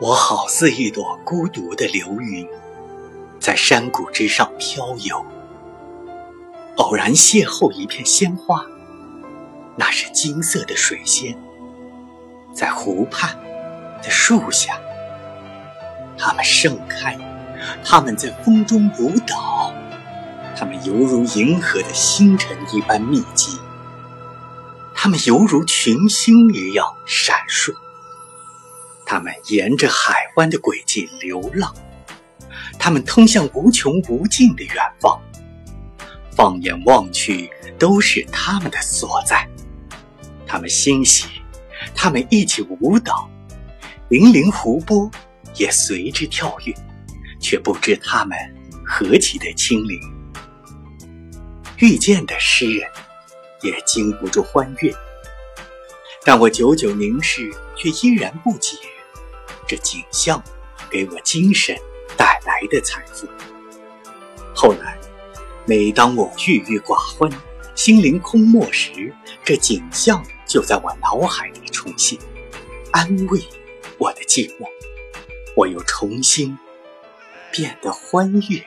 我好似一朵孤独的流云，在山谷之上飘游。偶然邂逅一片鲜花，那是金色的水仙，在湖畔的树下，它们盛开，它们在风中舞蹈，它们犹如银河的星辰一般密集，它们犹如群星一样闪烁。它们沿着海湾的轨迹流浪，它们通向无穷无尽的远方。放眼望去，都是他们的所在。他们欣喜，他们一起舞蹈，粼粼湖泊也随之跳跃，却不知他们何其的轻灵。遇见的诗人也经不住欢悦，但我久久凝视，却依然不解。这景象给我精神带来的财富。后来，每当我郁郁寡欢、心灵空漠时，这景象就在我脑海里重现，安慰我的寂寞。我又重新变得欢悦。